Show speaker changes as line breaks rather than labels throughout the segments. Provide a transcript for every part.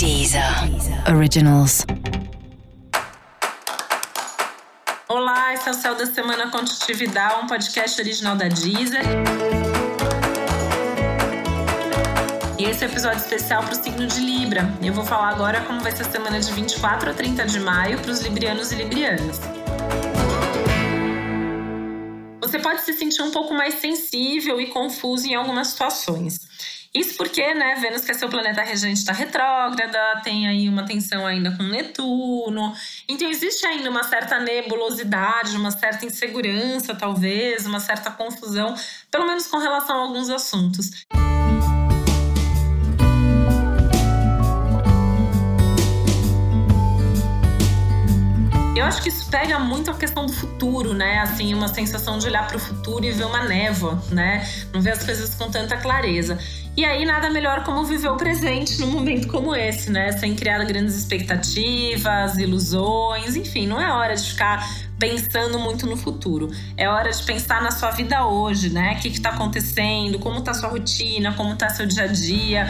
Deezer Originals.
Olá, esse é o Céu da Semana Contitividade, um podcast original da Deezer. E esse é o episódio especial para o signo de Libra. Eu vou falar agora como vai ser a semana de 24 a 30 de maio para os librianos e librianas. Você pode se sentir um pouco mais sensível e confuso em algumas situações. Isso porque, né, Vênus, que é seu planeta regente, está retrógrada, tem aí uma tensão ainda com Netuno. Então, existe ainda uma certa nebulosidade, uma certa insegurança, talvez, uma certa confusão, pelo menos com relação a alguns assuntos. Acho que isso pega muito a questão do futuro, né? Assim, uma sensação de olhar para o futuro e ver uma névoa, né? Não ver as coisas com tanta clareza. E aí, nada melhor como viver o presente num momento como esse, né? Sem criar grandes expectativas, ilusões, enfim, não é hora de ficar pensando muito no futuro. É hora de pensar na sua vida hoje, né? O que está acontecendo, como está sua rotina, como está seu dia a dia.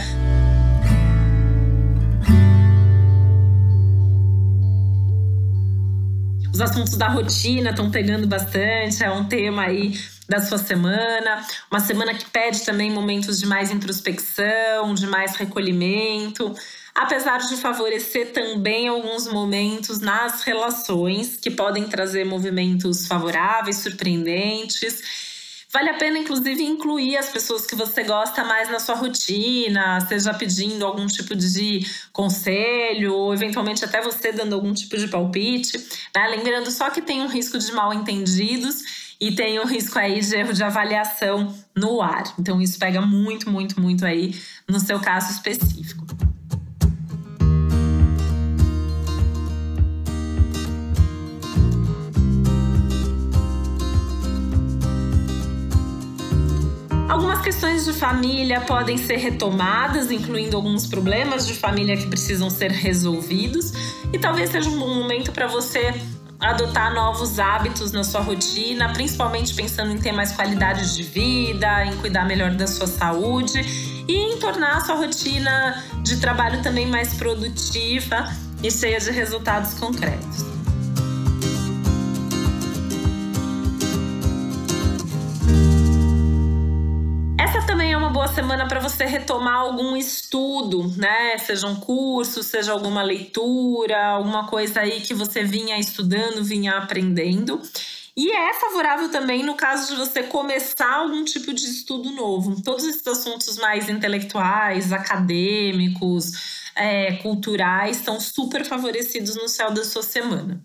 Os assuntos da rotina estão pegando bastante, é um tema aí da sua semana. Uma semana que pede também momentos de mais introspecção, de mais recolhimento. Apesar de favorecer também alguns momentos nas relações que podem trazer movimentos favoráveis, surpreendentes Vale a pena, inclusive, incluir as pessoas que você gosta mais na sua rotina, seja pedindo algum tipo de conselho, ou eventualmente até você dando algum tipo de palpite. Né? Lembrando só que tem um risco de mal entendidos e tem um risco aí de erro de avaliação no ar. Então, isso pega muito, muito, muito aí no seu caso específico. Algumas questões de família podem ser retomadas, incluindo alguns problemas de família que precisam ser resolvidos, e talvez seja um bom momento para você adotar novos hábitos na sua rotina, principalmente pensando em ter mais qualidade de vida, em cuidar melhor da sua saúde e em tornar a sua rotina de trabalho também mais produtiva e cheia de resultados concretos. Semana para você retomar algum estudo, né? Seja um curso, seja alguma leitura, alguma coisa aí que você vinha estudando, vinha aprendendo. E é favorável também no caso de você começar algum tipo de estudo novo. Todos esses assuntos mais intelectuais, acadêmicos, é, culturais estão super favorecidos no céu da sua semana.